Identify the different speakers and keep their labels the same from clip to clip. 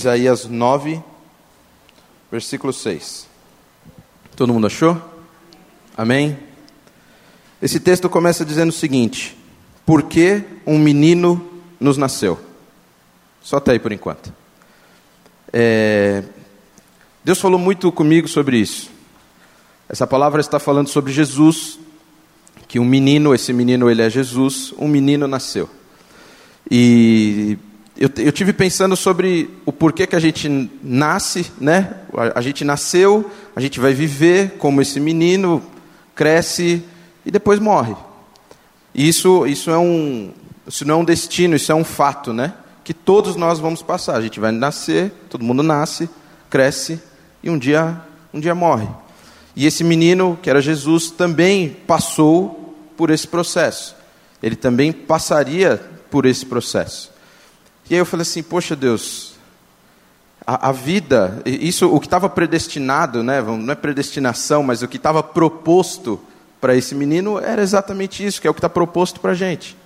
Speaker 1: Isaías 9, versículo 6. Todo mundo achou? Amém? Esse texto começa dizendo o seguinte: Por que um menino nos nasceu? Só até aí por enquanto. É, Deus falou muito comigo sobre isso. Essa palavra está falando sobre Jesus, que um menino, esse menino ele é Jesus, um menino nasceu. E eu, eu tive pensando sobre o porquê que a gente nasce, né? A, a gente nasceu, a gente vai viver como esse menino, cresce e depois morre. Isso, isso, é um, isso não é um destino, isso é um fato, né? Que todos nós vamos passar. A gente vai nascer, todo mundo nasce, cresce e um dia, um dia morre. E esse menino, que era Jesus, também passou por esse processo. Ele também passaria por esse processo. E aí eu falei assim: Poxa Deus, a, a vida, isso, o que estava predestinado, né, não é predestinação, mas o que estava proposto para esse menino era exatamente isso, que é o que está proposto para a gente.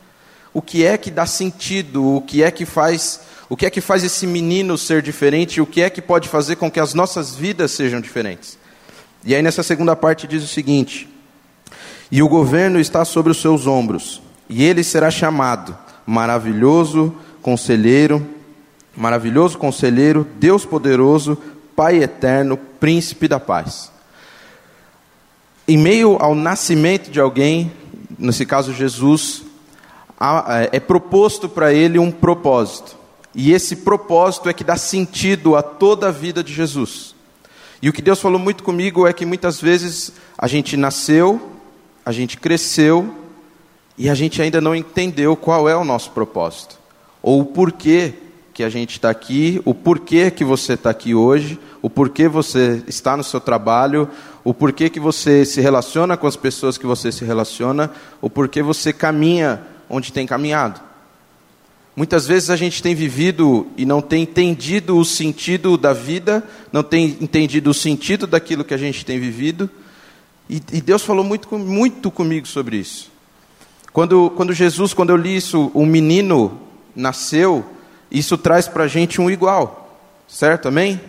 Speaker 1: O que é que dá sentido, o que é que faz, o que é que faz esse menino ser diferente, o que é que pode fazer com que as nossas vidas sejam diferentes. E aí nessa segunda parte diz o seguinte: E o governo está sobre os seus ombros, e ele será chamado maravilhoso, conselheiro, maravilhoso conselheiro, Deus poderoso, Pai eterno, príncipe da paz. Em meio ao nascimento de alguém, nesse caso Jesus, é proposto para ele um propósito. E esse propósito é que dá sentido a toda a vida de Jesus. E o que Deus falou muito comigo é que muitas vezes a gente nasceu, a gente cresceu, e a gente ainda não entendeu qual é o nosso propósito, ou o porquê que a gente está aqui, o porquê que você está aqui hoje, o porquê você está no seu trabalho, o porquê que você se relaciona com as pessoas que você se relaciona, o porquê você caminha onde tem caminhado. Muitas vezes a gente tem vivido e não tem entendido o sentido da vida, não tem entendido o sentido daquilo que a gente tem vivido, e, e Deus falou muito, muito comigo sobre isso. Quando, quando Jesus, quando eu li isso, um menino nasceu, isso traz para a gente um igual, certo? Amém?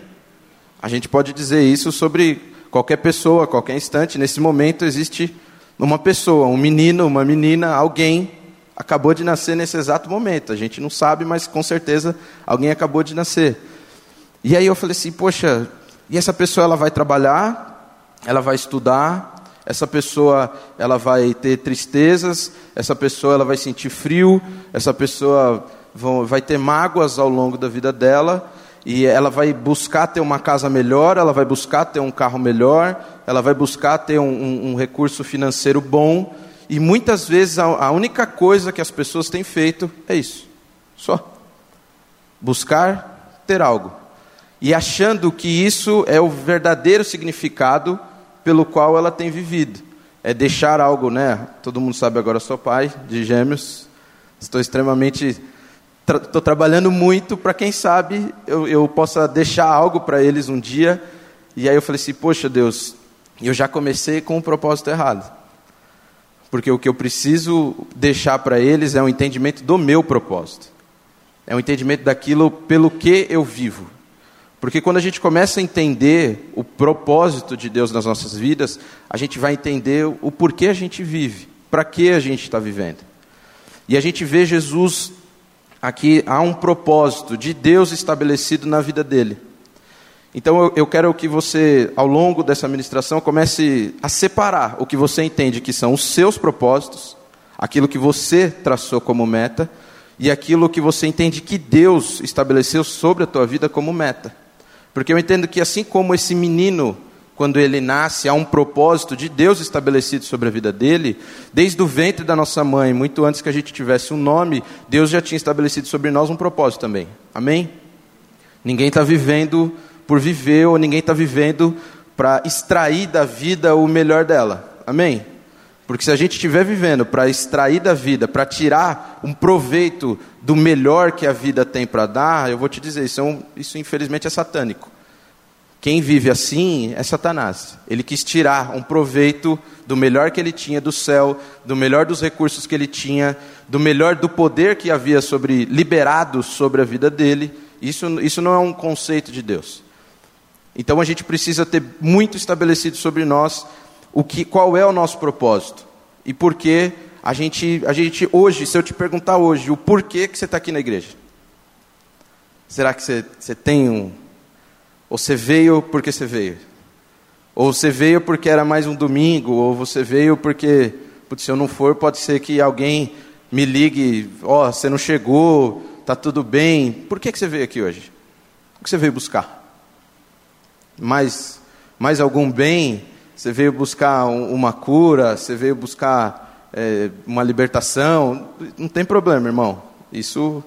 Speaker 1: A gente pode dizer isso sobre qualquer pessoa, qualquer instante. Nesse momento existe uma pessoa, um menino, uma menina, alguém acabou de nascer nesse exato momento. A gente não sabe, mas com certeza alguém acabou de nascer. E aí eu falei assim, poxa, e essa pessoa ela vai trabalhar, ela vai estudar, essa pessoa ela vai ter tristezas, essa pessoa ela vai sentir frio, essa pessoa vai ter mágoas ao longo da vida dela, e ela vai buscar ter uma casa melhor, ela vai buscar ter um carro melhor, ela vai buscar ter um, um, um recurso financeiro bom, e muitas vezes a, a única coisa que as pessoas têm feito é isso, só. Buscar ter algo. E achando que isso é o verdadeiro significado pelo qual ela tem vivido. É deixar algo, né? Todo mundo sabe agora, sou pai de gêmeos. Estou extremamente. Estou tra trabalhando muito para quem sabe eu, eu possa deixar algo para eles um dia. E aí eu falei assim: Poxa Deus, eu já comecei com o um propósito errado. Porque o que eu preciso deixar para eles é um entendimento do meu propósito. É um entendimento daquilo pelo que eu vivo. Porque quando a gente começa a entender o propósito de Deus nas nossas vidas, a gente vai entender o porquê a gente vive, para que a gente está vivendo. E a gente vê Jesus aqui, há um propósito de Deus estabelecido na vida dele. Então eu, quero que você, ao longo dessa ministração, comece a separar o que você entende que são os seus propósitos, aquilo que você traçou como meta, e aquilo que você entende que Deus estabeleceu sobre a tua vida como meta. Porque eu entendo que assim como esse menino, quando ele nasce, há um propósito de Deus estabelecido sobre a vida dele, desde o ventre da nossa mãe, muito antes que a gente tivesse um nome, Deus já tinha estabelecido sobre nós um propósito também. Amém? Ninguém está vivendo por viver, ou ninguém está vivendo para extrair da vida o melhor dela. Amém? Porque se a gente estiver vivendo para extrair da vida, para tirar um proveito do melhor que a vida tem para dar, eu vou te dizer, isso, é um, isso infelizmente é satânico. Quem vive assim é Satanás. Ele quis tirar um proveito do melhor que ele tinha do céu, do melhor dos recursos que ele tinha, do melhor do poder que havia sobre liberado sobre a vida dele. Isso, isso não é um conceito de Deus. Então a gente precisa ter muito estabelecido sobre nós o que, qual é o nosso propósito e por que a gente, a gente hoje, se eu te perguntar hoje, o porquê que você está aqui na igreja, será que você, você tem um, ou você veio porque você veio? Ou você veio porque era mais um domingo, ou você veio porque, putz, se eu não for, pode ser que alguém me ligue, ó, oh, você não chegou, tá tudo bem. Por que, que você veio aqui hoje? O que você veio buscar? Mais, mais algum bem? Você veio buscar um, uma cura? Você veio buscar é, uma libertação? Não tem problema, irmão. Isso,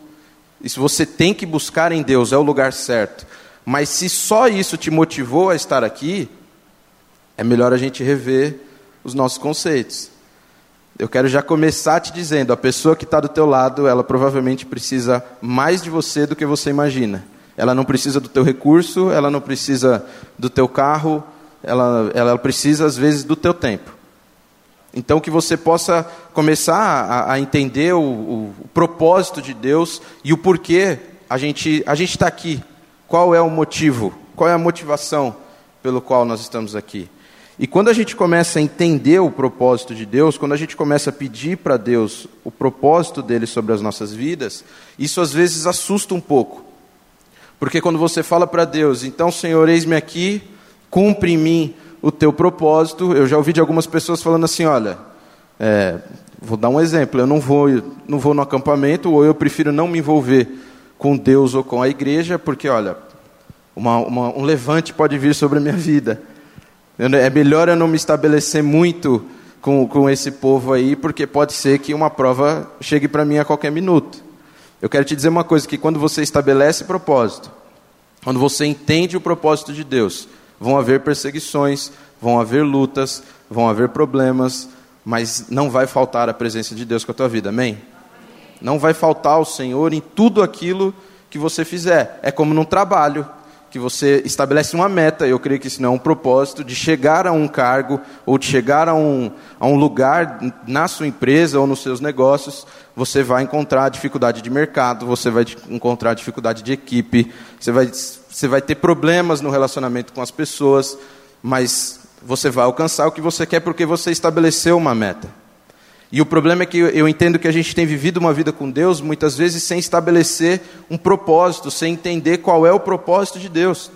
Speaker 1: isso você tem que buscar em Deus, é o lugar certo. Mas se só isso te motivou a estar aqui, é melhor a gente rever os nossos conceitos. Eu quero já começar te dizendo, a pessoa que está do teu lado, ela provavelmente precisa mais de você do que você imagina. Ela não precisa do teu recurso, ela não precisa do teu carro, ela, ela precisa às vezes do teu tempo. Então que você possa começar a, a entender o, o, o, propósito de Deus e o porquê a gente a gente está aqui. Qual é o motivo? Qual é a motivação pelo qual nós estamos aqui? E quando a gente começa a entender o propósito de Deus, quando a gente começa a pedir para Deus o propósito dele sobre as nossas vidas, isso às vezes assusta um pouco. Porque quando você fala para Deus, então Senhor, eis-me aqui, cumpre em mim o teu propósito. Eu já ouvi de algumas pessoas falando assim: olha, é, vou dar um exemplo, eu não vou, não vou no acampamento, ou eu prefiro não me envolver com Deus ou com a igreja, porque, olha, uma, uma, um levante pode vir sobre a minha vida. É melhor eu não me estabelecer muito com, com esse povo aí, porque pode ser que uma prova chegue para mim a qualquer minuto. Eu quero te dizer uma coisa: que quando você estabelece propósito, quando você entende o propósito de Deus, vão haver perseguições, vão haver lutas, vão haver problemas, mas não vai faltar a presença de Deus com a tua vida, amém? Não vai faltar o Senhor em tudo aquilo que você fizer. É como num trabalho, que você estabelece uma meta, eu creio que isso não é um propósito, de chegar a um cargo ou de chegar a um, a um lugar na sua empresa ou nos seus negócios, você vai encontrar dificuldade de mercado, você vai encontrar dificuldade de equipe, você vai, você vai ter problemas no relacionamento com as pessoas, mas você vai alcançar o que você quer porque você estabeleceu uma meta. E o problema é que eu entendo que a gente tem vivido uma vida com Deus muitas vezes sem estabelecer um propósito, sem entender qual é o propósito de Deus.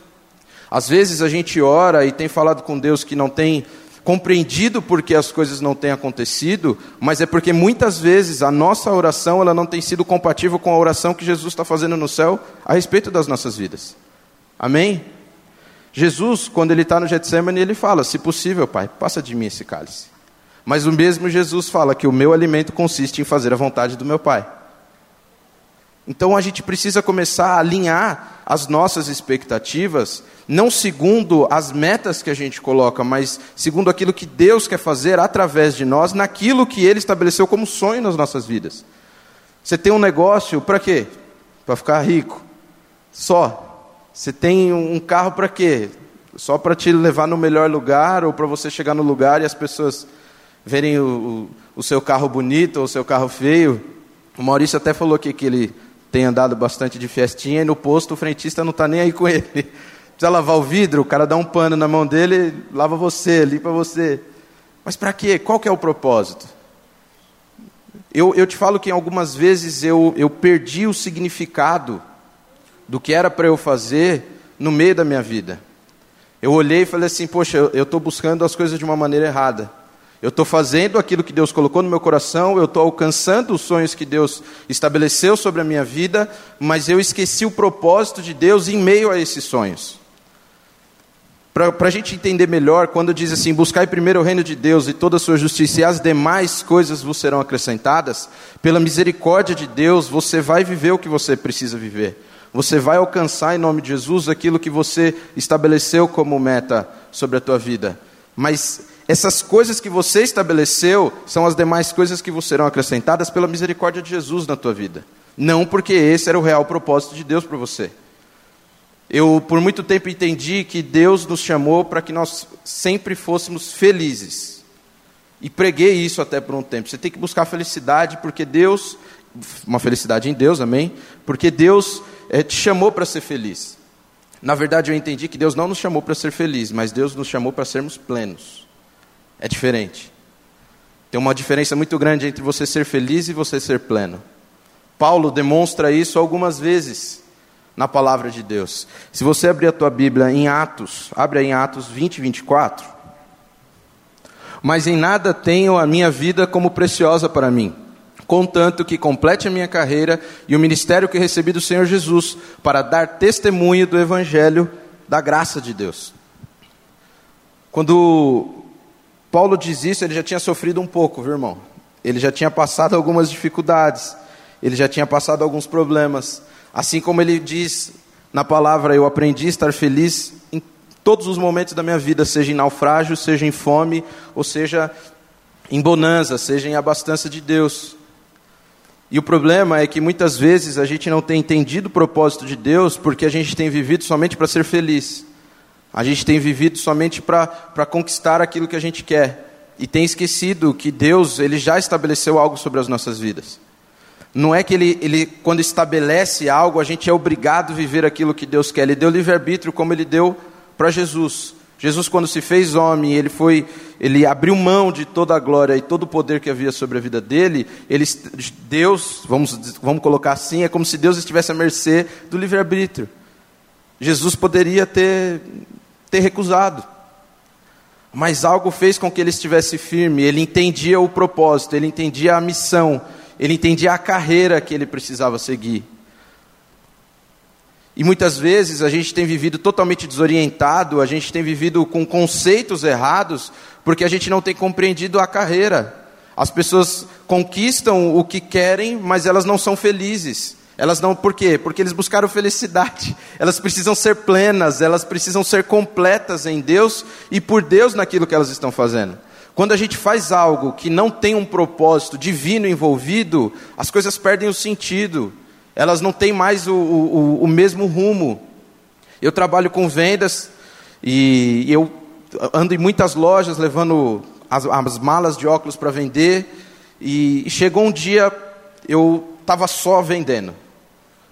Speaker 1: Às vezes a gente ora e tem falado com Deus que não tem compreendido porque as coisas não têm acontecido, mas é porque muitas vezes a nossa oração ela não tem sido compatível com a oração que Jesus está fazendo no céu a respeito das nossas vidas. Amém? Jesus, quando ele está no Getsemane, ele fala: Se possível, Pai, passa de mim esse cálice. Mas o mesmo Jesus fala que o meu alimento consiste em fazer a vontade do meu Pai. Então a gente precisa começar a alinhar as nossas expectativas, não segundo as metas que a gente coloca, mas segundo aquilo que Deus quer fazer através de nós, naquilo que Ele estabeleceu como sonho nas nossas vidas. Você tem um negócio para quê? Para ficar rico. Só. Você tem um carro para quê? Só para te levar no melhor lugar ou para você chegar no lugar e as pessoas verem o, o, o seu carro bonito ou o seu carro feio. O Maurício até falou aqui que ele tem andado bastante de festinha e no posto o frentista não está nem aí com ele. Precisa lavar o vidro, o cara dá um pano na mão dele, lava você, limpa você. Mas para quê? Qual que é o propósito? Eu, eu te falo que algumas vezes eu, eu perdi o significado do que era para eu fazer no meio da minha vida. Eu olhei e falei assim, poxa, eu estou buscando as coisas de uma maneira errada. Eu estou fazendo aquilo que Deus colocou no meu coração, eu estou alcançando os sonhos que Deus estabeleceu sobre a minha vida, mas eu esqueci o propósito de Deus em meio a esses sonhos. Para a gente entender melhor, quando diz assim: buscai primeiro o reino de Deus e toda a sua justiça, e as demais coisas vos serão acrescentadas, pela misericórdia de Deus, você vai viver o que você precisa viver. Você vai alcançar em nome de Jesus aquilo que você estabeleceu como meta sobre a tua vida. Mas essas coisas que você estabeleceu são as demais coisas que vos serão acrescentadas pela misericórdia de Jesus na tua vida. Não porque esse era o real propósito de Deus para você. Eu, por muito tempo, entendi que Deus nos chamou para que nós sempre fôssemos felizes. E preguei isso até por um tempo. Você tem que buscar felicidade, porque Deus, uma felicidade em Deus, amém? Porque Deus é, te chamou para ser feliz. Na verdade, eu entendi que Deus não nos chamou para ser felizes, mas Deus nos chamou para sermos plenos. É diferente. Tem uma diferença muito grande entre você ser feliz e você ser pleno. Paulo demonstra isso algumas vezes na palavra de Deus. Se você abrir a tua Bíblia em Atos, abre em Atos 20, 24. Mas em nada tenho a minha vida como preciosa para mim, contanto que complete a minha carreira e o ministério que recebi do Senhor Jesus, para dar testemunho do Evangelho da graça de Deus. Quando Paulo diz isso, ele já tinha sofrido um pouco, viu, irmão? Ele já tinha passado algumas dificuldades, ele já tinha passado alguns problemas. Assim como ele diz na palavra, eu aprendi a estar feliz em todos os momentos da minha vida, seja em naufrágio, seja em fome, ou seja em bonança, seja em abastança de Deus. E o problema é que muitas vezes a gente não tem entendido o propósito de Deus porque a gente tem vivido somente para ser feliz. A gente tem vivido somente para conquistar aquilo que a gente quer. E tem esquecido que Deus ele já estabeleceu algo sobre as nossas vidas. Não é que ele, ele, quando estabelece algo, a gente é obrigado a viver aquilo que Deus quer. Ele deu livre-arbítrio como ele deu para Jesus. Jesus, quando se fez homem, ele foi, ele abriu mão de toda a glória e todo o poder que havia sobre a vida dele. Ele, Deus, vamos, vamos colocar assim, é como se Deus estivesse à mercê do livre-arbítrio. Jesus poderia ter, ter recusado. Mas algo fez com que ele estivesse firme, ele entendia o propósito, ele entendia a missão, ele entendia a carreira que ele precisava seguir. E muitas vezes a gente tem vivido totalmente desorientado, a gente tem vivido com conceitos errados, porque a gente não tem compreendido a carreira. As pessoas conquistam o que querem, mas elas não são felizes. Elas não, por quê? Porque eles buscaram felicidade. Elas precisam ser plenas, elas precisam ser completas em Deus e por Deus naquilo que elas estão fazendo. Quando a gente faz algo que não tem um propósito divino envolvido, as coisas perdem o sentido, elas não têm mais o, o, o mesmo rumo. Eu trabalho com vendas e eu ando em muitas lojas levando as, as malas de óculos para vender, e, chegou um dia eu estava só vendendo.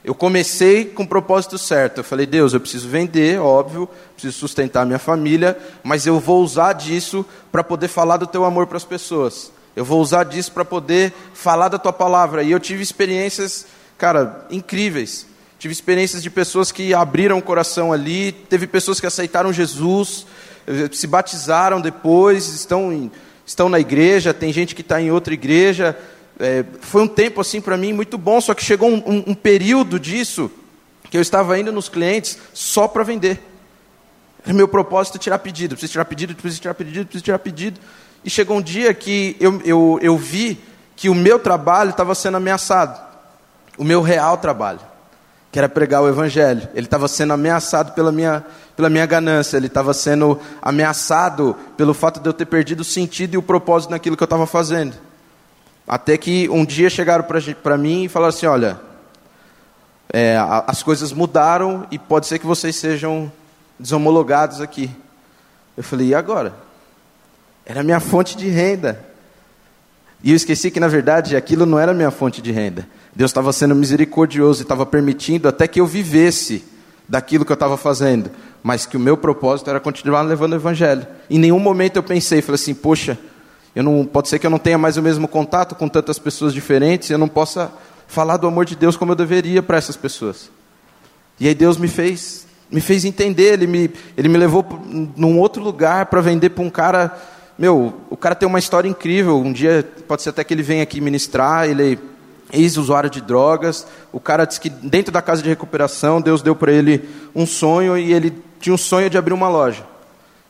Speaker 1: Eu comecei com o propósito certo. Eu falei, Deus, eu preciso vender, óbvio, preciso sustentar minha família, mas eu vou usar disso para poder falar do teu amor para as pessoas. Eu vou usar disso para poder falar da tua palavra. E eu tive experiências, cara, incríveis. Tive experiências de pessoas que abriram o coração ali, teve pessoas que aceitaram Jesus, se batizaram depois, estão, em, estão na igreja, tem gente que está em outra igreja, é, foi um tempo assim para mim muito bom, só que chegou um, um, um, período disso que eu estava indo nos clientes só para vender. Meu propósito é tirar pedido, preciso tirar pedido, preciso tirar pedido, preciso tirar pedido. E chegou um dia que eu, eu, eu vi que o meu trabalho estava sendo ameaçado, o meu real trabalho, que era pregar o Evangelho. Ele estava sendo ameaçado pela minha, pela minha ganância, ele estava sendo ameaçado pelo fato de eu ter perdido o sentido e o propósito naquilo que eu estava fazendo. Até que um dia chegaram para mim e falaram assim: olha, é, as coisas mudaram e pode ser que vocês sejam desomologados aqui. Eu falei: e agora? Era minha fonte de renda. E eu esqueci que, na verdade, aquilo não era minha fonte de renda. Deus estava sendo misericordioso e estava permitindo até que eu vivesse daquilo que eu estava fazendo. Mas que o meu propósito era continuar levando o Evangelho. Em nenhum momento eu pensei, falei assim, poxa, eu não, pode ser que eu não tenha mais o mesmo contato com tantas pessoas diferentes, eu não possa falar do amor de Deus como eu deveria para essas pessoas. E aí Deus me fez, me fez entender, ele me, ele me levou num outro lugar para vender para um cara, meu, o cara tem uma história incrível. Um dia pode ser até que ele venha aqui ministrar, ele é ex-usuário de drogas. O cara disse que dentro da casa de recuperação Deus deu para ele um sonho e ele tinha um sonho de abrir uma loja.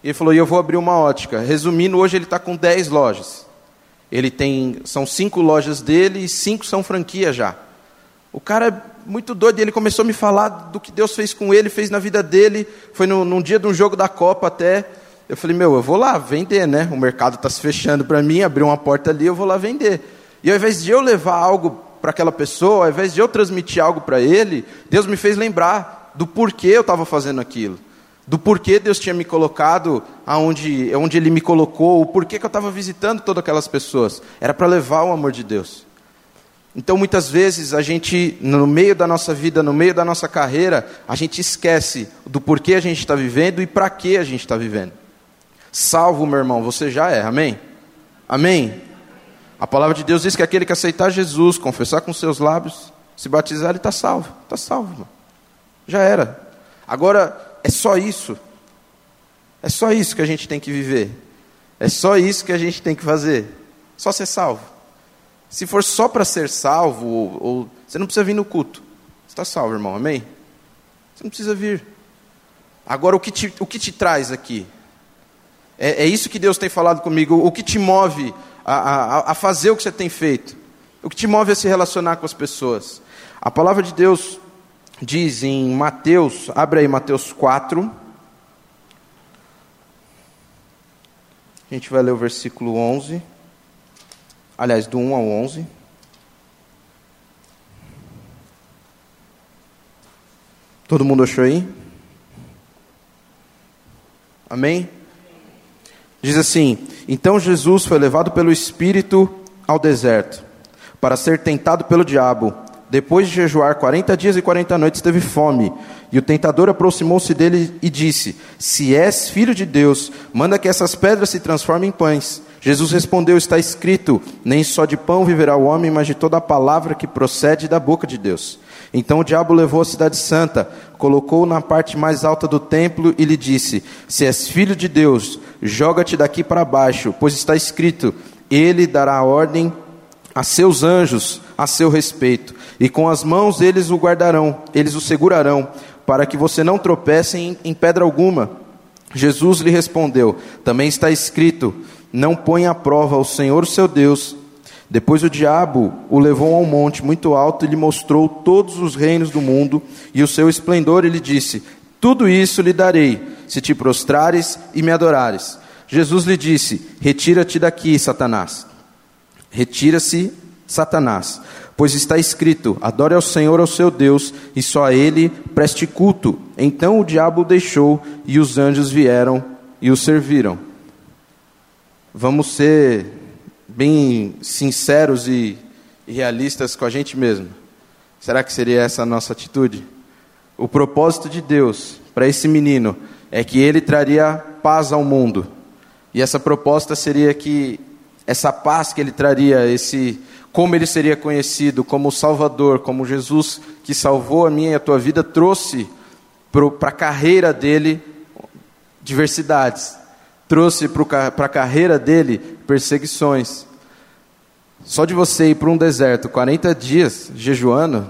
Speaker 1: E ele falou: e eu vou abrir uma ótica. Resumindo, hoje ele está com 10 lojas. Ele tem, são cinco lojas dele e cinco são franquia já. O cara é muito doido, ele começou a me falar do que Deus fez com ele, fez na vida dele. Foi no, num dia de um jogo da Copa até. Eu falei, meu, eu vou lá vender, né? O mercado está se fechando para mim, abriu uma porta ali, eu vou lá vender. E ao invés de eu levar algo para aquela pessoa, ao invés de eu transmitir algo para ele, Deus me fez lembrar do porquê eu estava fazendo aquilo, do porquê Deus tinha me colocado aonde, onde Ele me colocou, o porquê que eu estava visitando todas aquelas pessoas. Era para levar o amor de Deus. Então, muitas vezes, a gente, no meio da nossa vida, no meio da nossa carreira, a gente esquece do porquê a gente está vivendo e para que a gente está vivendo. Salvo, meu irmão, você já é, amém? Amém? A palavra de Deus diz que aquele que aceitar Jesus, confessar com seus lábios, se batizar, ele está salvo. Está salvo, irmão. Já era. Agora, é só isso. É só isso que a gente tem que viver. É só isso que a gente tem que fazer. Só ser salvo. Se for só para ser salvo, ou, ou, você não precisa vir no culto. Você está salvo, irmão, amém? Você não precisa vir. Agora, o que te, o que te traz aqui? É, é isso que Deus tem falado comigo. O que te move a, a, a fazer o que você tem feito? O que te move a se relacionar com as pessoas? A palavra de Deus diz em Mateus, abre aí Mateus 4. A gente vai ler o versículo 11 aliás, do 1 ao 11. Todo mundo achou aí? Amém? Diz assim: Então Jesus foi levado pelo Espírito ao deserto, para ser tentado pelo diabo. Depois de jejuar quarenta dias e quarenta noites, teve fome. E o tentador aproximou-se dele e disse: Se és filho de Deus, manda que essas pedras se transformem em pães. Jesus respondeu: Está escrito: Nem só de pão viverá o homem, mas de toda a palavra que procede da boca de Deus. Então o diabo levou a cidade santa, colocou-o na parte mais alta do templo e lhe disse: Se és filho de Deus, joga-te daqui para baixo, pois está escrito: Ele dará ordem a seus anjos a seu respeito, e com as mãos eles o guardarão, eles o segurarão, para que você não tropece em, em pedra alguma. Jesus lhe respondeu: Também está escrito: não põe à prova o Senhor seu Deus. Depois o diabo o levou a um monte muito alto e lhe mostrou todos os reinos do mundo e o seu esplendor, e lhe disse: Tudo isso lhe darei, se te prostrares e me adorares. Jesus lhe disse: Retira-te daqui, Satanás. Retira-se, Satanás, pois está escrito: Adore ao Senhor, ao seu Deus, e só a ele preste culto. Então o diabo o deixou e os anjos vieram e o serviram. Vamos ser bem sinceros e, realistas com a gente mesmo. Será que seria essa a nossa atitude? O propósito de Deus para esse menino é que ele traria paz ao mundo. E essa proposta seria que essa paz que ele traria, esse como ele seria conhecido como Salvador, como Jesus que salvou a minha e a tua vida, trouxe para a carreira dele diversidades trouxe para a carreira dele perseguições. Só de você ir para um deserto 40 dias jejuando,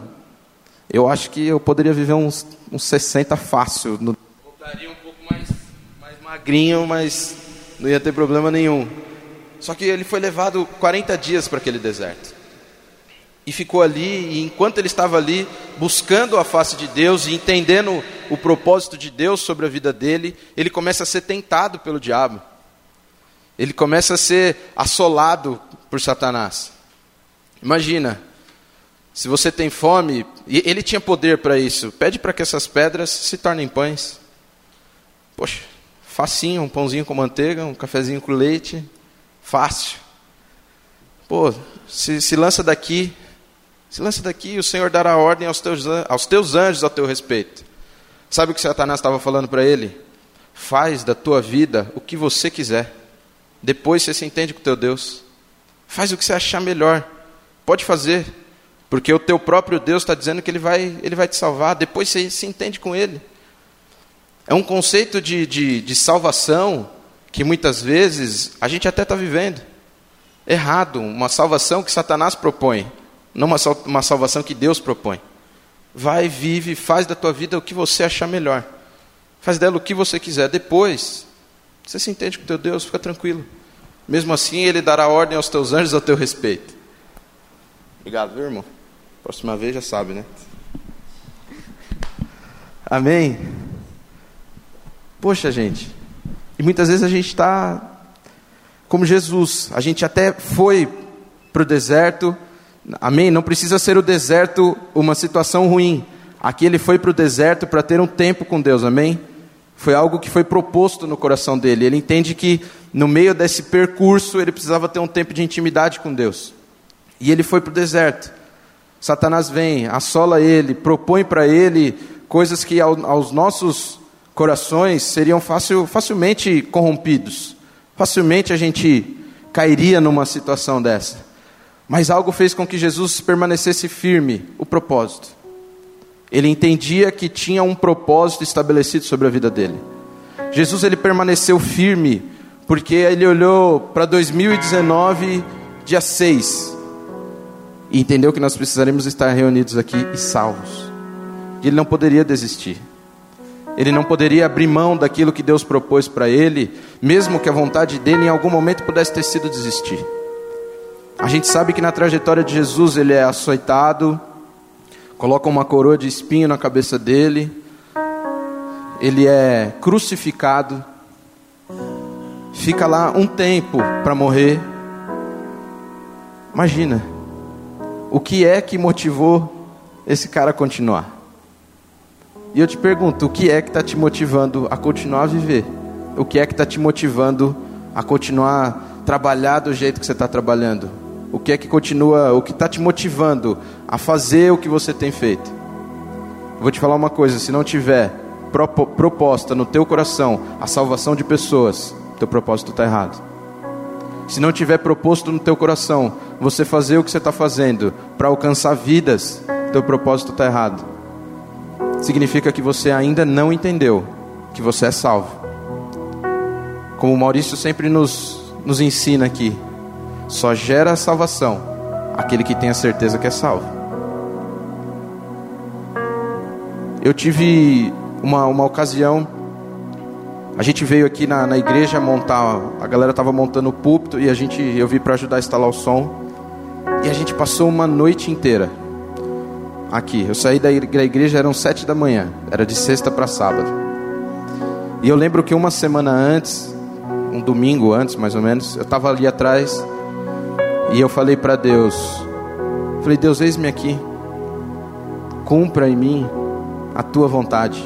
Speaker 1: eu acho que eu poderia viver uns, uns 60 fácil. Voltaria um pouco mais, mais magrinho, mas não ia ter problema nenhum. Só que ele foi levado 40 dias para aquele deserto. E ficou ali, e enquanto ele estava ali, buscando a face de Deus e entendendo o propósito de Deus sobre a vida dele, ele começa a ser tentado pelo diabo. Ele começa a ser assolado por Satanás. Imagina, se você tem fome, e ele tinha poder para isso, pede para que essas pedras se tornem pães. Poxa, facinho, um pãozinho com manteiga, um cafezinho com leite, fácil. Pô, se, se lança daqui, se lança daqui, o Senhor dará ordem aos teus, aos teus anjos a teu respeito. Sabe o que Satanás estava falando para ele? Faz da tua vida o que você quiser. Depois você se entende com o teu Deus. Faz o que você achar melhor. Pode fazer. Porque o teu próprio Deus está dizendo que ele vai, ele vai te salvar. Depois você se entende com ele. É um conceito de, de, de salvação que muitas vezes a gente até está vivendo. Errado. Uma salvação que Satanás propõe não uma, uma salvação que Deus propõe. Vai, vive, faz da tua vida o que você achar melhor. Faz dela o que você quiser. Depois, você se entende com teu Deus, fica tranquilo. Mesmo assim, Ele dará ordem aos teus anjos a teu respeito. Obrigado, viu, irmão? Próxima vez já sabe, né? Amém? Poxa, gente. E muitas vezes a gente está como Jesus. A gente até foi para o deserto Amém? Não precisa ser o deserto uma situação ruim. Aqui ele foi para o deserto para ter um tempo com Deus, amém? Foi algo que foi proposto no coração dele. Ele entende que no meio desse percurso ele precisava ter um tempo de intimidade com Deus. E ele foi para o deserto. Satanás vem, assola ele, propõe para ele coisas que aos nossos corações seriam facil, facilmente corrompidos. Facilmente a gente cairia numa situação dessa. Mas algo fez com que Jesus permanecesse firme, o propósito. Ele entendia que tinha um propósito estabelecido sobre a vida dele. Jesus ele permaneceu firme porque ele olhou para 2019, dia 6, e entendeu que nós precisaremos estar reunidos aqui e salvos. Ele não poderia desistir. Ele não poderia abrir mão daquilo que Deus propôs para ele, mesmo que a vontade dele em algum momento pudesse ter sido desistir. A gente sabe que na trajetória de Jesus ele é açoitado, colocam uma coroa de espinho na cabeça dele, ele é crucificado, fica lá um tempo para morrer. Imagina, o que é que motivou esse cara a continuar? E eu te pergunto, o que é que está te motivando a continuar a viver? O que é que está te motivando a continuar a trabalhar do jeito que você está trabalhando? O que é que continua, o que está te motivando a fazer o que você tem feito? Eu vou te falar uma coisa: se não tiver proposta no teu coração a salvação de pessoas, teu propósito está errado. Se não tiver proposto no teu coração você fazer o que você está fazendo para alcançar vidas, teu propósito está errado. Significa que você ainda não entendeu que você é salvo. Como o Maurício sempre nos, nos ensina aqui, só gera salvação aquele que tem a certeza que é salvo. Eu tive uma, uma ocasião, a gente veio aqui na, na igreja montar, a galera estava montando o púlpito e a gente, eu vim para ajudar a instalar o som. E a gente passou uma noite inteira aqui. Eu saí da igreja, eram sete da manhã, era de sexta para sábado. E eu lembro que uma semana antes, um domingo antes mais ou menos, eu estava ali atrás e eu falei para Deus: Falei, Deus, eis-me aqui, cumpra em mim a tua vontade,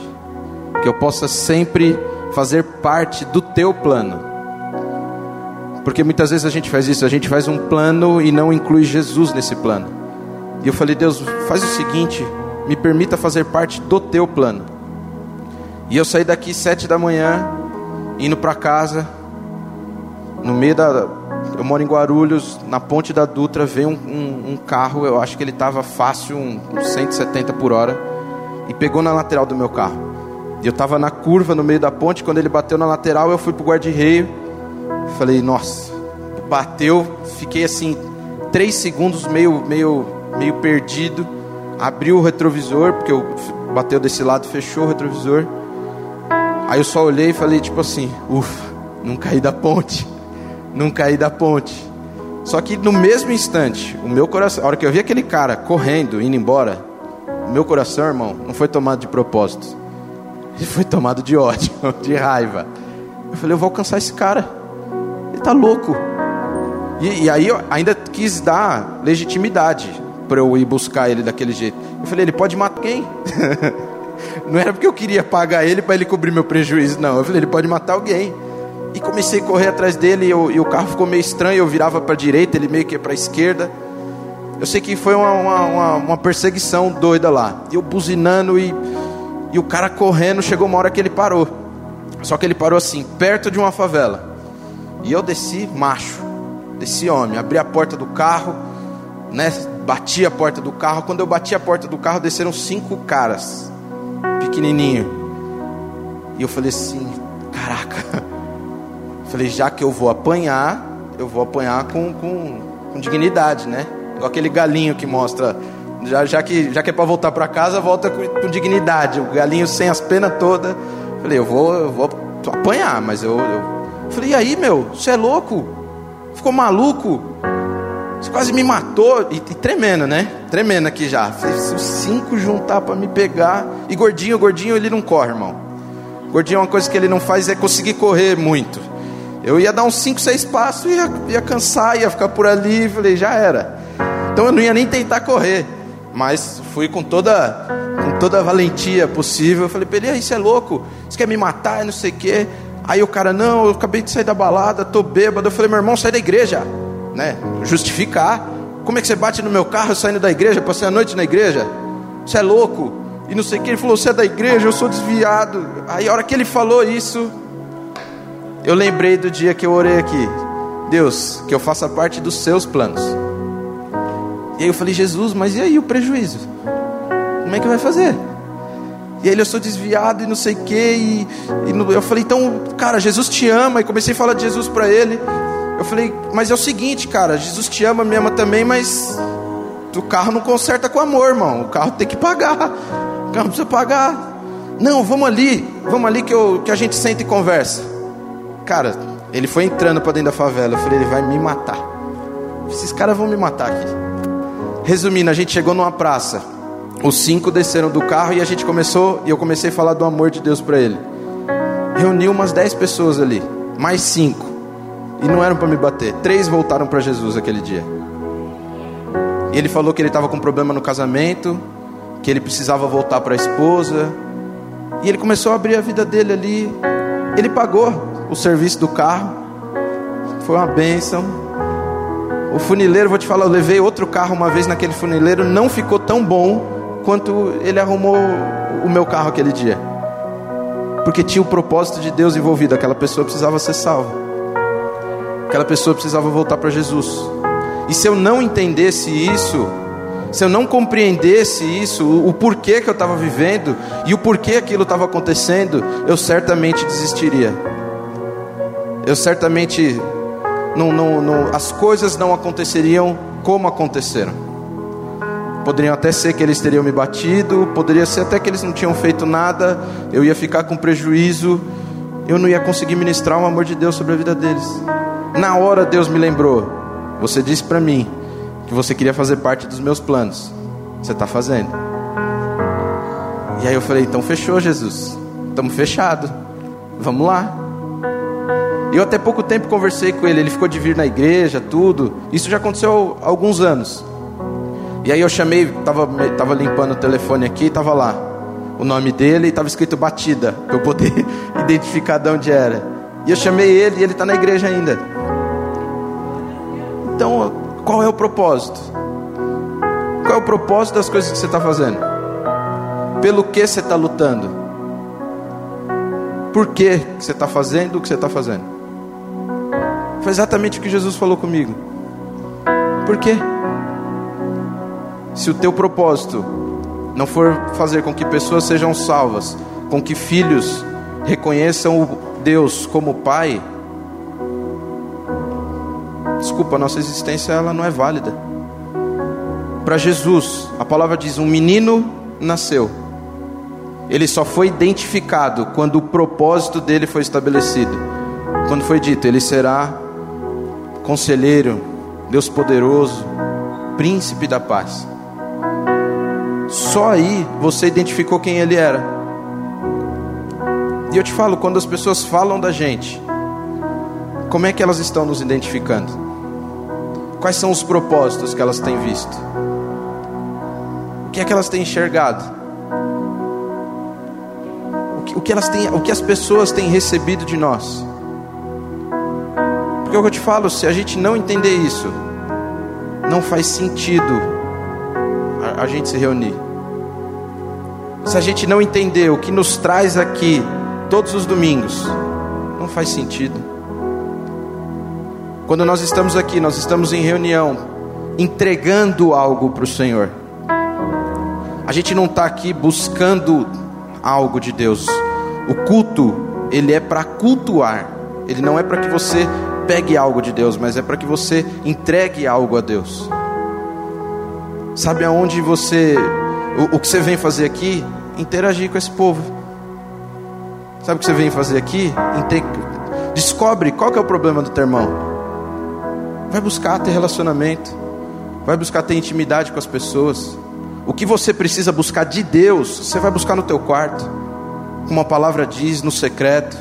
Speaker 1: que eu possa sempre fazer parte do teu plano. Porque muitas vezes a gente faz isso, a gente faz um plano e não inclui Jesus nesse plano. E eu falei, Deus, faz o seguinte, me permita fazer parte do teu plano. E eu saí daqui sete da manhã, indo para casa, no meio da, eu moro em Guarulhos, na ponte da Dutra veio um, um, um carro, eu acho que ele estava fácil, uns um, 170 por hora, e pegou na lateral do meu carro. E eu estava na curva no meio da ponte, quando ele bateu na lateral, eu fui pro guarda-reio. Falei, nossa, bateu, fiquei assim, três segundos meio, meio, meio perdido. Abri o retrovisor, porque eu bateu desse lado, fechou o retrovisor. Aí eu só olhei e falei, tipo assim, ufa, não caí da ponte não cair da ponte. Só que no mesmo instante, o meu coração, a hora que eu vi aquele cara correndo, indo embora, o meu coração, irmão, não foi tomado de propósito. Ele foi tomado de ódio, de raiva. Eu falei, eu vou alcançar esse cara. Ele tá louco. E, e aí eu ainda quis dar legitimidade para eu ir buscar ele daquele jeito. Eu falei, ele pode matar quem? não era porque eu queria pagar ele para ele cobrir meu prejuízo, não. Eu falei, ele pode matar alguém. E comecei a correr atrás dele e, eu, e o carro ficou meio estranho. Eu virava para a direita, ele meio que para a esquerda. Eu sei que foi uma, uma, uma, perseguição doida lá. Eu buzinando e, e o cara correndo. Chegou uma hora que ele parou. Só que ele parou assim, perto de uma favela. E eu desci macho, desci homem. Abri a porta do carro, né? Bati a porta do carro. Quando eu bati a porta do carro, desceram cinco caras, pequenininho. E eu falei assim: caraca. Falei, já que eu vou apanhar, eu vou apanhar com, com, com dignidade, né? Igual aquele galinho que mostra, já, já, que, já que é para voltar para casa, volta com, com, dignidade. O galinho sem as penas todas. Falei, eu vou, eu vou apanhar, mas eu, eu. Falei, e aí, meu, você é louco? Ficou maluco? Você quase me matou. E, e tremendo, né? Tremendo aqui já. Fiz os cinco juntar para me pegar. E gordinho, gordinho, ele não corre, irmão. Gordinho, é uma coisa que ele não faz é conseguir correr muito. Eu ia dar uns 5, 6 passos, ia, ia cansar, ia ficar por ali, falei, já era. Então eu não ia nem tentar correr, mas fui com toda, com toda a valentia possível. Eu falei ele: Isso é louco, você quer me matar, não sei o quê. Aí o cara: Não, eu acabei de sair da balada, tô bêbado. Eu falei: Meu irmão, sai da igreja, né? Justificar. Como é que você bate no meu carro saindo da igreja? Passei a noite na igreja? Você é louco? E não sei o que. Ele falou: Você é da igreja, eu sou desviado. Aí a hora que ele falou isso, eu lembrei do dia que eu orei aqui. Deus, que eu faça parte dos seus planos. E aí eu falei, Jesus, mas e aí o prejuízo? Como é que vai fazer? E aí eu sou desviado e não sei o que. E, e eu falei, então, cara, Jesus te ama. E comecei a falar de Jesus para ele. Eu falei, mas é o seguinte, cara, Jesus te ama, me ama também, mas o carro não conserta com amor, irmão. O carro tem que pagar. O carro precisa pagar. Não, vamos ali, vamos ali que, eu, que a gente senta e conversa. Cara, ele foi entrando para dentro da favela. Eu falei, ele vai me matar. Esses caras vão me matar aqui. Resumindo, a gente chegou numa praça. Os cinco desceram do carro e a gente começou, e eu comecei a falar do amor de Deus para ele. Reuni umas dez pessoas ali, mais cinco. E não eram para me bater. Três voltaram para Jesus aquele dia. E ele falou que ele estava com problema no casamento, que ele precisava voltar para a esposa. E ele começou a abrir a vida dele ali. Ele pagou o serviço do carro. Foi uma bênção. O funileiro, vou te falar, eu levei outro carro uma vez naquele funileiro, não ficou tão bom quanto ele arrumou o meu carro aquele dia. Porque tinha o propósito de Deus envolvido, aquela pessoa precisava ser salva. Aquela pessoa precisava voltar para Jesus. E se eu não entendesse isso, se eu não compreendesse isso, o, porquê que eu estava vivendo e o porquê aquilo estava acontecendo, eu certamente desistiria eu certamente não, não, não, as coisas não aconteceriam como aconteceram. Poderiam até ser que eles teriam me batido, poderia ser até que eles não tinham feito nada, eu ia ficar com prejuízo, eu não ia conseguir ministrar o amor de Deus sobre a vida deles. Na hora Deus me lembrou, você disse para mim que você queria fazer parte dos meus planos, você está fazendo. E aí eu falei, então fechou Jesus, estamos fechados, vamos lá. Eu até pouco tempo conversei com ele, ele ficou de vir na igreja, tudo. Isso já aconteceu há alguns anos. E aí eu chamei, tava, tava limpando o telefone aqui, tava lá o nome dele e tava escrito batida, para eu poder identificar de onde era. E eu chamei ele e ele está na igreja ainda. Então, qual é o propósito? Qual é o propósito das coisas que você está fazendo? Pelo que você está lutando? Por que você está fazendo o que você está fazendo? Foi exatamente o que Jesus falou comigo. Por quê? Se o teu propósito não for fazer com que pessoas sejam salvas, com que filhos reconheçam o Deus como Pai, desculpa, nossa existência ela não é válida. Para Jesus, a palavra diz: um menino nasceu. Ele só foi identificado quando o propósito dele foi estabelecido. Quando foi dito, ele será Conselheiro, Deus poderoso, Príncipe da paz. Só aí você identificou quem ele era. E eu te falo, quando as pessoas falam da gente, como é que elas estão nos identificando? Quais são os propósitos que elas têm visto? O que é que elas têm enxergado? O que, o que elas têm, o que as pessoas têm recebido de nós? Porque é o que eu te falo, se a gente não entender isso, não faz sentido a, a gente se reunir. Se a gente não entender o que nos traz aqui todos os domingos, não faz sentido. Quando nós estamos aqui, nós estamos em reunião, entregando algo para o Senhor. A gente não está aqui buscando algo de Deus. O culto, ele é para cultuar. Ele não é para que você pegue algo de Deus, mas é para que você entregue algo a Deus. Sabe aonde você, o, o, que você vem fazer aqui? Interagir com esse povo. Sabe o que você vem fazer aqui? Descobre qual que é o problema do teu irmão. Vai buscar ter relacionamento. Vai buscar ter intimidade com as pessoas. O que você precisa buscar de Deus, você vai buscar no teu quarto. Como a palavra diz, no secreto,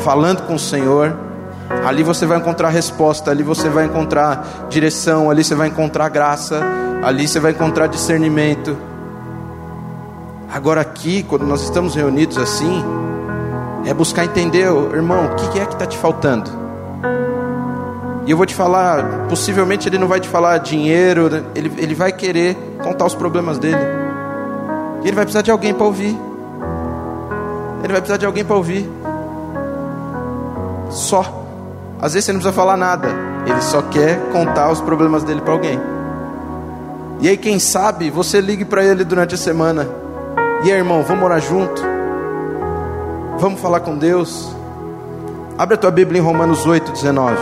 Speaker 1: falando com o Senhor. Ali você vai encontrar resposta, ali você vai encontrar direção, ali você vai encontrar graça, ali você vai encontrar discernimento. Agora, aqui, quando nós estamos reunidos assim, é buscar entender, irmão, o que é que está te faltando. E eu vou te falar, possivelmente ele não vai te falar dinheiro, ele, ele vai querer contar os problemas dele. E ele vai precisar de alguém para ouvir. Ele vai precisar de alguém para ouvir. Só. Às vezes você não precisa falar nada. Ele só quer contar os problemas dele para alguém. E aí, quem sabe, você ligue para ele durante a semana. E aí, irmão, vamos orar junto? Vamos falar com Deus? Abre a tua Bíblia em Romanos 8, 19.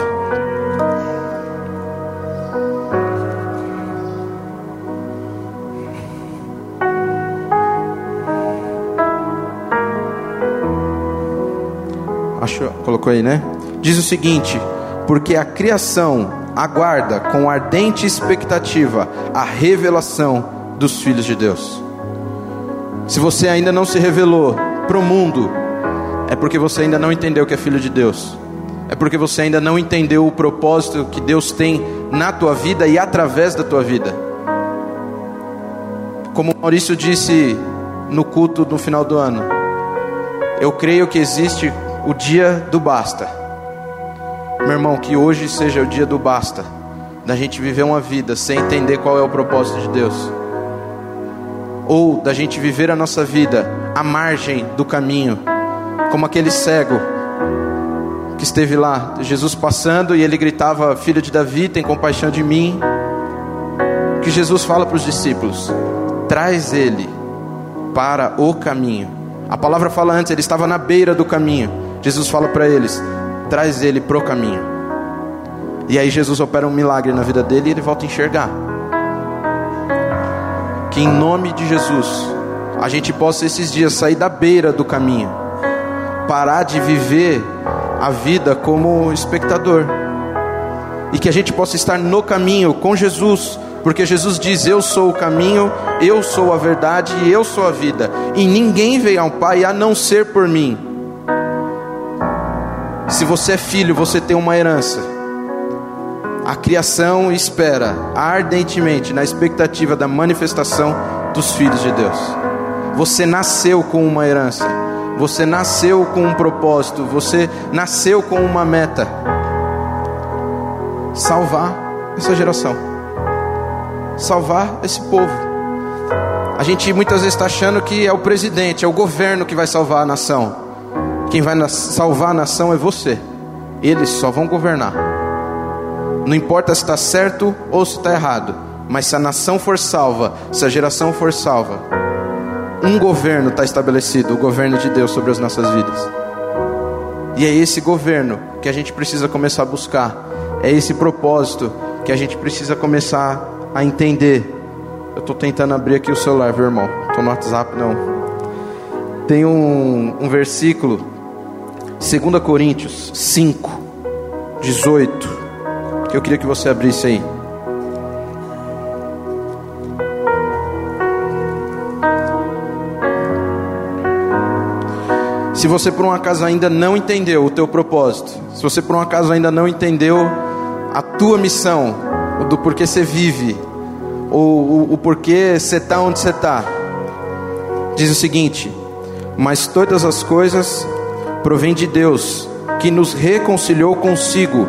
Speaker 1: colocou aí, né? Diz o seguinte: porque a criação aguarda com ardente expectativa a revelação dos filhos de Deus. Se você ainda não se revelou para o mundo, é porque você ainda não entendeu que é filho de Deus. É porque você ainda não entendeu o propósito que Deus tem na tua vida e através da tua vida. Como Maurício disse no culto no final do ano, eu creio que existe o dia do basta. Meu irmão, que hoje seja o dia do basta, da gente viver uma vida sem entender qual é o propósito de Deus, ou da gente viver a nossa vida à margem do caminho, como aquele cego que esteve lá, Jesus passando e ele gritava: Filho de Davi, tem compaixão de mim. Que Jesus fala para os discípulos: traz ele para o caminho. A palavra fala antes, ele estava na beira do caminho. Jesus fala para eles: traz ele pro caminho. E aí Jesus opera um milagre na vida dele e ele volta a enxergar. Que em nome de Jesus a gente possa esses dias sair da beira do caminho, parar de viver a vida como espectador, e que a gente possa estar no caminho com Jesus, porque Jesus diz: Eu sou o caminho, eu sou a verdade e eu sou a vida, e ninguém veio ao Pai a não ser por mim. Se você é filho, você tem uma herança. A criação espera ardentemente na expectativa da manifestação dos filhos de Deus. Você nasceu com uma herança. Você nasceu com um propósito. Você nasceu com uma meta: salvar essa geração, salvar esse povo. A gente muitas vezes está achando que é o presidente, é o governo que vai salvar a nação. Quem vai salvar a nação é você. Eles só vão governar. Não importa se está certo ou se está errado, mas se a nação for salva, se a geração for salva, um governo está estabelecido o governo de Deus sobre as nossas vidas. E é esse governo que a gente precisa começar a buscar, é esse propósito que a gente precisa começar a entender. Eu estou tentando abrir aqui o celular, viu, irmão? Estou no WhatsApp, não. Tem um, um versículo 2 Coríntios 5, 18, que eu queria que você abrisse aí. Se você por um acaso ainda não entendeu o teu propósito, se você por um acaso ainda não entendeu a tua missão, do porquê você vive, ou o, o porquê você está onde você está, diz o seguinte: mas todas as coisas provém de Deus, que nos reconciliou consigo,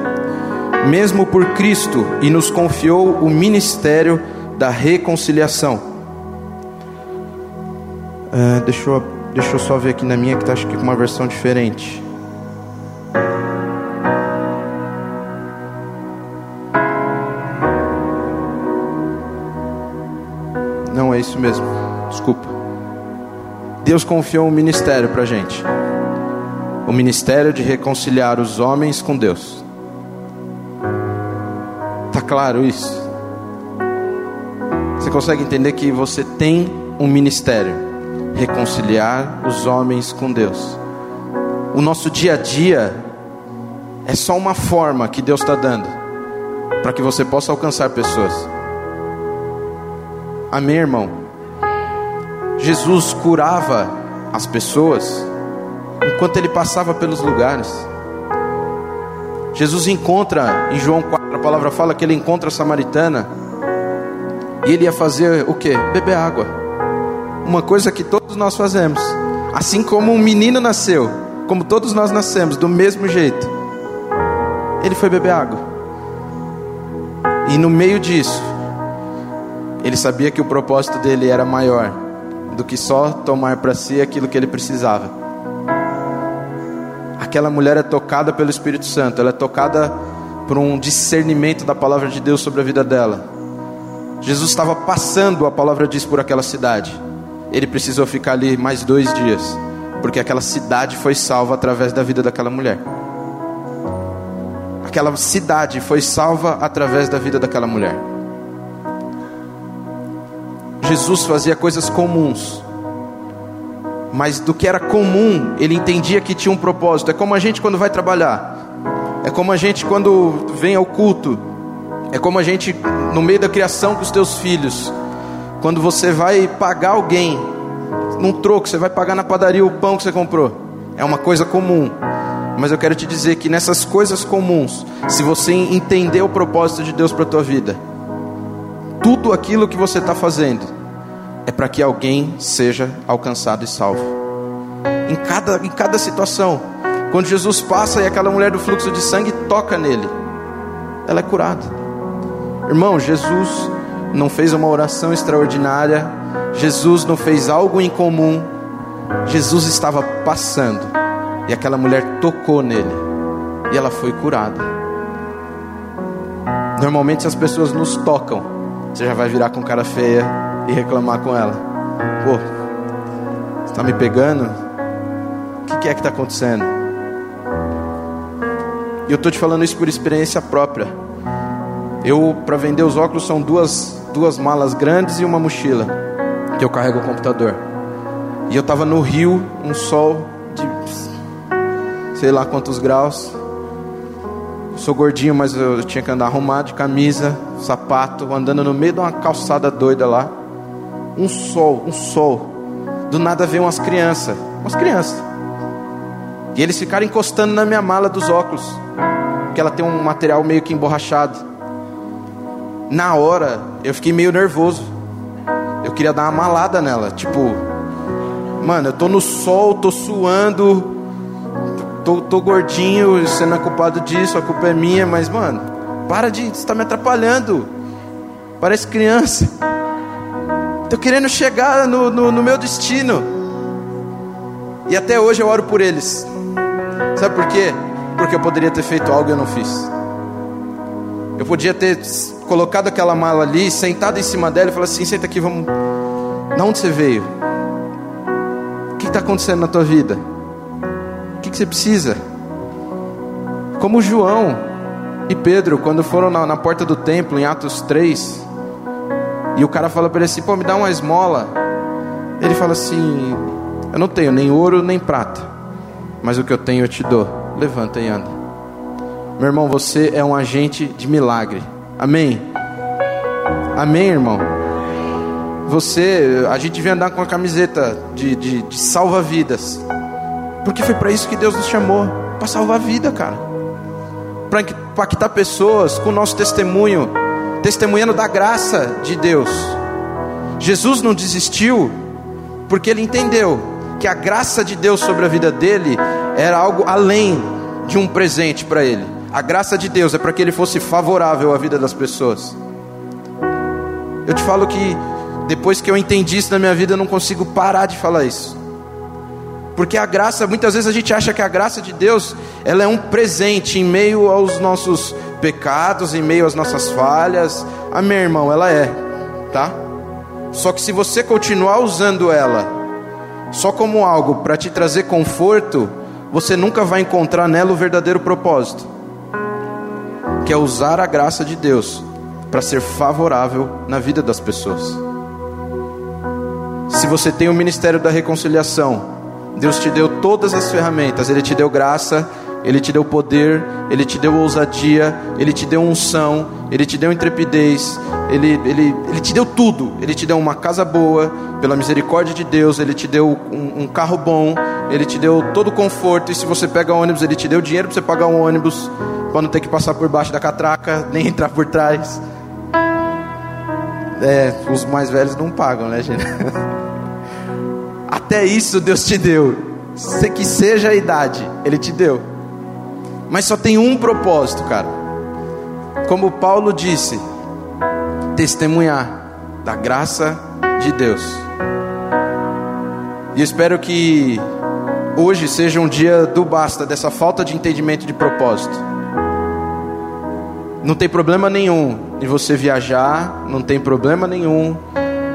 Speaker 1: mesmo por Cristo, e nos confiou o ministério da reconciliação. Uh, deixa, eu, deixa eu só ver aqui na minha que está acho que com uma versão diferente. Não é isso mesmo. Desculpa. Deus confiou um ministério para gente o ministério de reconciliar os homens com Deus. Tá claro isso? Você consegue entender que você tem um ministério, reconciliar os homens com Deus. O nosso dia a dia é só uma forma que Deus está dando para que você possa alcançar pessoas. Amém, irmão? Jesus curava as pessoas enquanto ele passava pelos lugares. Jesus encontra, em João 4, a palavra fala que ele encontra a samaritana, e ele ia fazer o que? Beber água. Uma coisa que todos nós fazemos. Assim como um menino nasceu, como todos nós nascemos, do mesmo jeito. Ele foi beber água. E no meio disso, ele sabia que o propósito dele era maior do que só tomar para si aquilo que ele precisava. Aquela mulher é tocada pelo Espírito Santo, ela é tocada por um discernimento da palavra de Deus sobre a vida dela. Jesus estava passando, a palavra diz, por aquela cidade. Ele precisou ficar ali mais dois dias, porque aquela cidade foi salva através da vida daquela mulher. Aquela cidade foi salva através da vida daquela mulher. Jesus fazia coisas comuns, mas do que era comum, ele entendia que tinha um propósito. É como a gente quando vai trabalhar, é como a gente quando vem ao culto, é como a gente no meio da criação com os teus filhos, quando você vai pagar alguém num troco, você vai pagar na padaria o pão que você comprou, é uma coisa comum. Mas eu quero te dizer que nessas coisas comuns, se você entender o propósito de Deus para a tua vida, tudo aquilo que você está fazendo é para que alguém seja alcançado e salvo. Em cada, em cada situação, quando Jesus passa e aquela mulher do fluxo de sangue toca nele, ela é curada. Irmão, Jesus não fez uma oração extraordinária, Jesus não fez algo incomum, Jesus estava passando e aquela mulher tocou nele e ela foi curada. Normalmente, se as pessoas nos tocam, você já vai virar com cara feia e reclamar com ela: Pô, você está me pegando? O que, que é que está acontecendo? E eu estou te falando isso por experiência própria. Eu, para vender os óculos, são duas, duas malas grandes e uma mochila que eu carrego o computador. E eu estava no rio, um sol de sei lá quantos graus. sou gordinho, mas eu tinha que andar arrumado de camisa, sapato, andando no meio de uma calçada doida lá. Um sol, um sol. Do nada veio umas crianças, umas crianças. E eles ficaram encostando na minha mala dos óculos, porque ela tem um material meio que emborrachado na hora eu fiquei meio nervoso. Eu queria dar uma malada nela, tipo, mano, eu tô no sol, tô suando, tô, tô gordinho, você não é culpado disso, a culpa é minha, mas mano, para de, você tá me atrapalhando. Parece criança. Tô querendo chegar no, no, no meu destino. E até hoje eu oro por eles. Sabe por quê? Porque eu poderia ter feito algo e eu não fiz. Eu podia ter colocado aquela mala ali, sentado em cima dela e falar assim: senta aqui, vamos. De onde você veio? O que está acontecendo na tua vida? O que, que você precisa? Como João e Pedro, quando foram na, na porta do templo, em Atos 3, e o cara fala para ele assim: pô, me dá uma esmola. Ele fala assim: eu não tenho nem ouro nem prata, mas o que eu tenho eu te dou. Levanta e anda. Meu irmão, você é um agente de milagre. Amém? Amém, irmão? Você, a gente vem andar com a camiseta de, de, de salva-vidas, porque foi para isso que Deus nos chamou para salvar a vida, cara, para impactar pessoas com o nosso testemunho, testemunhando da graça de Deus. Jesus não desistiu, porque ele entendeu que a graça de Deus sobre a vida dele era algo além de um presente para ele. A graça de Deus é para que ele fosse favorável à vida das pessoas. Eu te falo que depois que eu entendi isso na minha vida, eu não consigo parar de falar isso. Porque a graça, muitas vezes a gente acha que a graça de Deus, ela é um presente em meio aos nossos pecados, em meio às nossas falhas. Ah, meu irmão, ela é, tá? Só que se você continuar usando ela só como algo para te trazer conforto, você nunca vai encontrar nela o verdadeiro propósito que é usar a graça de Deus para ser favorável na vida das pessoas. Se você tem o ministério da reconciliação, Deus te deu todas as ferramentas, Ele te deu graça, Ele te deu poder, Ele te deu ousadia, Ele te deu unção, Ele te deu intrepidez, Ele, Ele, Ele te deu tudo. Ele te deu uma casa boa, pela misericórdia de Deus, Ele te deu um, um carro bom, Ele te deu todo o conforto. E se você pega ônibus, Ele te deu dinheiro para você pagar um ônibus para não ter que passar por baixo da catraca, nem entrar por trás. É, os mais velhos não pagam, né, gente? Até isso Deus te deu. Se que seja a idade, Ele te deu. Mas só tem um propósito, cara. Como Paulo disse, testemunhar da graça de Deus. E espero que hoje seja um dia do basta dessa falta de entendimento de propósito. Não tem problema nenhum em você viajar, não tem problema nenhum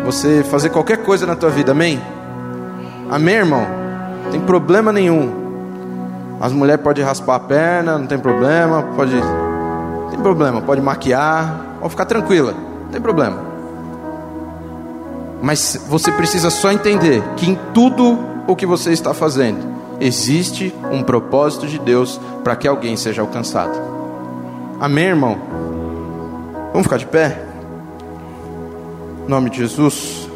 Speaker 1: você fazer qualquer coisa na tua vida, amém? Amém, irmão? Não tem problema nenhum. As mulheres podem raspar a perna, não tem problema, pode. Não tem problema, pode maquiar, pode ficar tranquila, não tem problema. Mas você precisa só entender que em tudo o que você está fazendo, existe um propósito de Deus para que alguém seja alcançado. Amém, irmão? Vamos ficar de pé? Em nome de Jesus.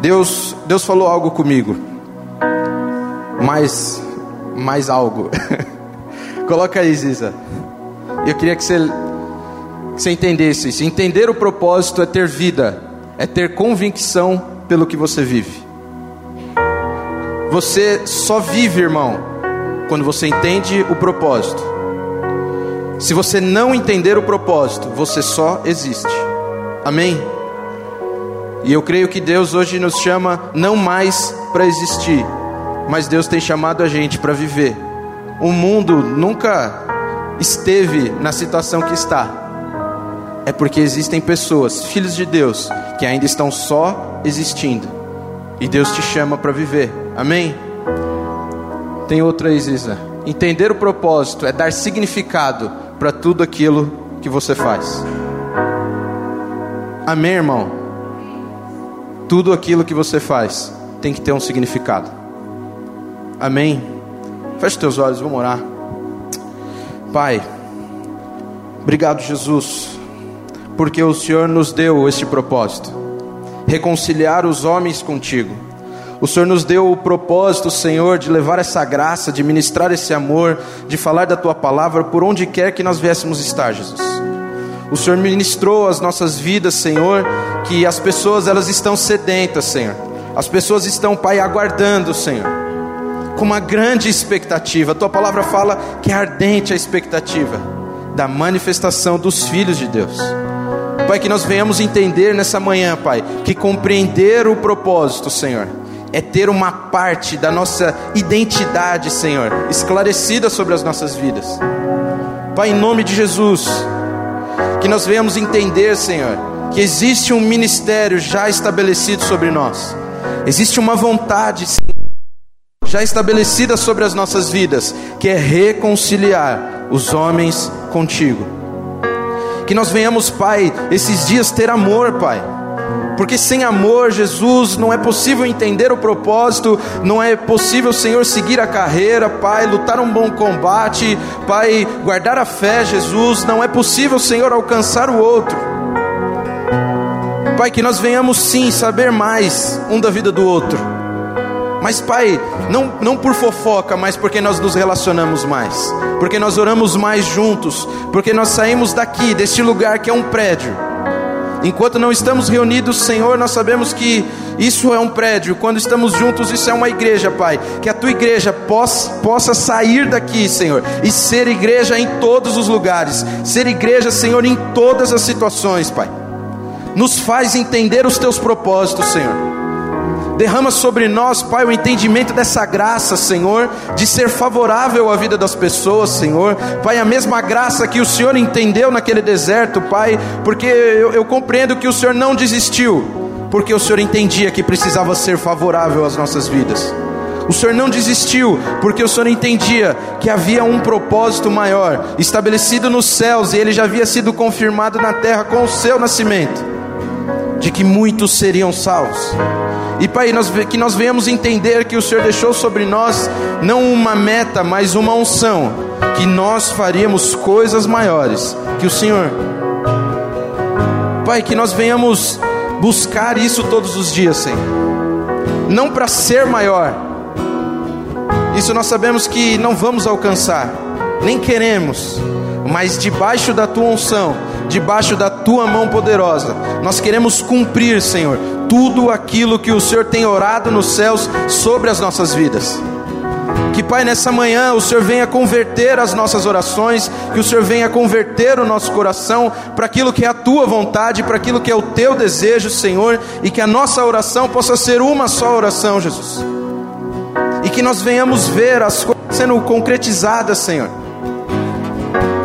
Speaker 1: Deus, Deus falou algo comigo. Mais, mais algo. Coloca aí, Ziza. Eu queria que você, que você entendesse isso. Entender o propósito é ter vida, é ter convicção pelo que você vive. Você só vive, irmão, quando você entende o propósito. Se você não entender o propósito, você só existe. Amém? E eu creio que Deus hoje nos chama não mais para existir, mas Deus tem chamado a gente para viver. O mundo nunca esteve na situação que está. É porque existem pessoas, filhos de Deus, que ainda estão só existindo. E Deus te chama para viver. Amém? Tem outra Ziza. Entender o propósito é dar significado para tudo aquilo que você faz. Amém, irmão? tudo aquilo que você faz tem que ter um significado. Amém? Feche teus olhos, vamos orar. Pai, obrigado, Jesus, porque o Senhor nos deu este propósito reconciliar os homens contigo. O Senhor nos deu o propósito, Senhor, de levar essa graça, de ministrar esse amor, de falar da tua palavra por onde quer que nós viéssemos estar, Jesus. O Senhor ministrou as nossas vidas, Senhor, que as pessoas elas estão sedentas, Senhor. As pessoas estão, Pai, aguardando, Senhor, com uma grande expectativa. A tua palavra fala que é ardente a expectativa da manifestação dos filhos de Deus. Pai, que nós venhamos entender nessa manhã, Pai, que compreender o propósito, Senhor, é ter uma parte da nossa identidade, Senhor, esclarecida sobre as nossas vidas. Pai, em nome de Jesus, que nós venhamos entender, Senhor, que existe um ministério já estabelecido sobre nós, existe uma vontade já estabelecida sobre as nossas vidas, que é reconciliar os homens contigo. Que nós venhamos, Pai, esses dias ter amor, Pai porque sem amor, Jesus, não é possível entender o propósito, não é possível, Senhor, seguir a carreira, Pai, lutar um bom combate, Pai, guardar a fé, Jesus, não é possível, Senhor, alcançar o outro. Pai, que nós venhamos sim saber mais um da vida do outro. Mas, Pai, não, não por fofoca, mas porque nós nos relacionamos mais, porque nós oramos mais juntos, porque nós saímos daqui, deste lugar que é um prédio Enquanto não estamos reunidos, Senhor, nós sabemos que isso é um prédio. Quando estamos juntos, isso é uma igreja, Pai. Que a tua igreja possa, possa sair daqui, Senhor, e ser igreja em todos os lugares. Ser igreja, Senhor, em todas as situações, Pai. Nos faz entender os teus propósitos, Senhor. Derrama sobre nós, Pai, o entendimento dessa graça, Senhor, de ser favorável à vida das pessoas, Senhor. Pai, a mesma graça que o Senhor entendeu naquele deserto, Pai, porque eu, eu compreendo que o Senhor não desistiu, porque o Senhor entendia que precisava ser favorável às nossas vidas. O Senhor não desistiu, porque o Senhor entendia que havia um propósito maior, estabelecido nos céus, e ele já havia sido confirmado na terra com o seu nascimento, de que muitos seriam salvos. E Pai, nós, que nós venhamos entender que o Senhor deixou sobre nós não uma meta, mas uma unção, que nós faríamos coisas maiores que o Senhor. Pai, que nós venhamos buscar isso todos os dias, Senhor. Não para ser maior. Isso nós sabemos que não vamos alcançar, nem queremos, mas debaixo da tua unção, debaixo da tua mão poderosa. Nós queremos cumprir, Senhor, tudo aquilo que o Senhor tem orado nos céus sobre as nossas vidas. Que, Pai, nessa manhã o Senhor venha converter as nossas orações, que o Senhor venha converter o nosso coração para aquilo que é a tua vontade, para aquilo que é o teu desejo, Senhor, e que a nossa oração possa ser uma só oração, Jesus. E que nós venhamos ver as coisas sendo concretizadas, Senhor.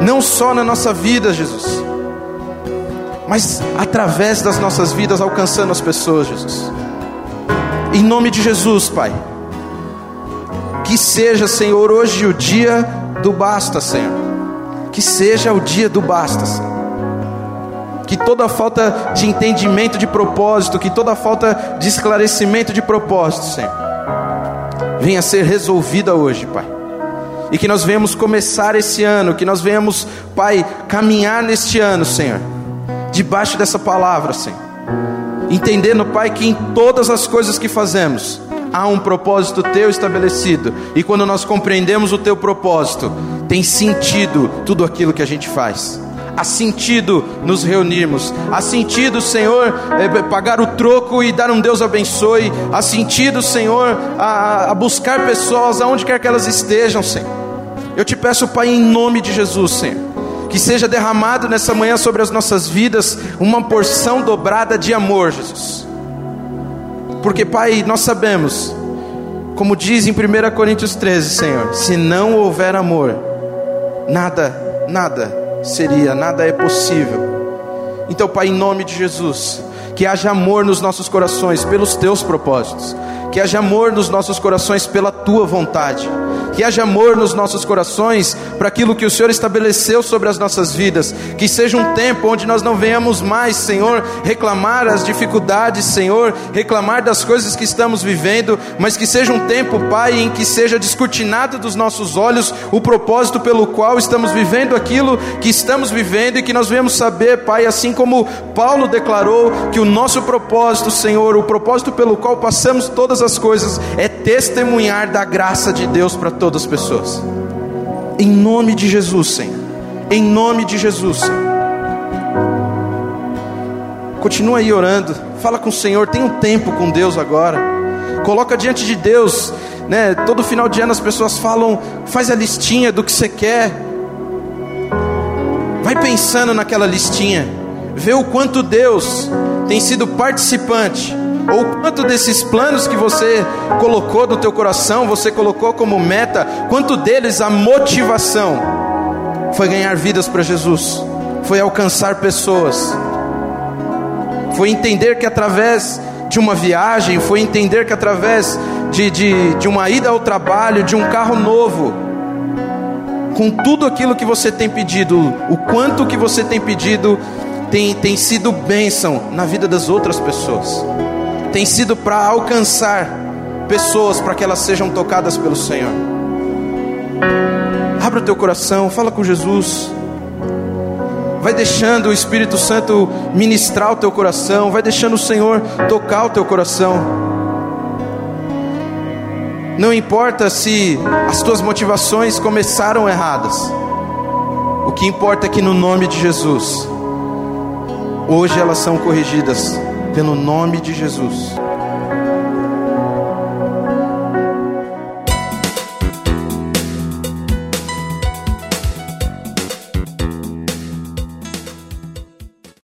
Speaker 1: Não só na nossa vida, Jesus, mas através das nossas vidas alcançando as pessoas, Jesus. Em nome de Jesus, Pai. Que seja, Senhor, hoje o dia do basta, Senhor. Que seja o dia do basta, Senhor. Que toda falta de entendimento de propósito, que toda falta de esclarecimento de propósito, Senhor, venha ser resolvida hoje, Pai. E que nós venhamos começar esse ano, que nós venhamos, Pai, caminhar neste ano, Senhor, debaixo dessa palavra, Senhor. Entendendo, Pai, que em todas as coisas que fazemos, há um propósito teu estabelecido, e quando nós compreendemos o teu propósito, tem sentido tudo aquilo que a gente faz. Há sentido nos reunirmos, há sentido, Senhor, é, pagar o troco e dar um Deus abençoe, há sentido, Senhor, a, a buscar pessoas aonde quer que elas estejam, Senhor. Eu te peço, Pai, em nome de Jesus, Senhor, que seja derramado nessa manhã sobre as nossas vidas uma porção dobrada de amor, Jesus porque, Pai, nós sabemos, como diz em 1 Coríntios 13, Senhor, se não houver amor, nada, nada seria, nada é possível. Então, Pai, em nome de Jesus, que haja amor nos nossos corações pelos teus propósitos, que haja amor nos nossos corações pela tua vontade que haja amor nos nossos corações para aquilo que o Senhor estabeleceu sobre as nossas vidas, que seja um tempo onde nós não venhamos mais, Senhor, reclamar as dificuldades, Senhor, reclamar das coisas que estamos vivendo, mas que seja um tempo, Pai, em que seja descortinado dos nossos olhos o propósito pelo qual estamos vivendo aquilo que estamos vivendo e que nós venhamos saber, Pai, assim como Paulo declarou que o nosso propósito, Senhor, o propósito pelo qual passamos todas as coisas é testemunhar da graça de Deus para todos todas as pessoas. Em nome de Jesus, Senhor. Em nome de Jesus, Senhor. Continua aí orando. Fala com o Senhor. Tem um tempo com Deus agora. Coloca diante de Deus. Né? Todo final de ano as pessoas falam, faz a listinha do que você quer. Vai pensando naquela listinha. Vê o quanto Deus tem sido participante ou quanto desses planos que você colocou no teu coração, você colocou como meta, quanto deles a motivação foi ganhar vidas para Jesus, foi alcançar pessoas, foi entender que através de uma viagem, foi entender que através de, de, de uma ida ao trabalho, de um carro novo, com tudo aquilo que você tem pedido, o quanto que você tem pedido tem, tem sido bênção na vida das outras pessoas tem sido para alcançar pessoas para que elas sejam tocadas pelo Senhor. Abra o teu coração, fala com Jesus. Vai deixando o Espírito Santo ministrar o teu coração, vai deixando o Senhor tocar o teu coração. Não importa se as tuas motivações começaram erradas. O que importa é que no nome de Jesus, hoje elas são corrigidas pelo nome de Jesus.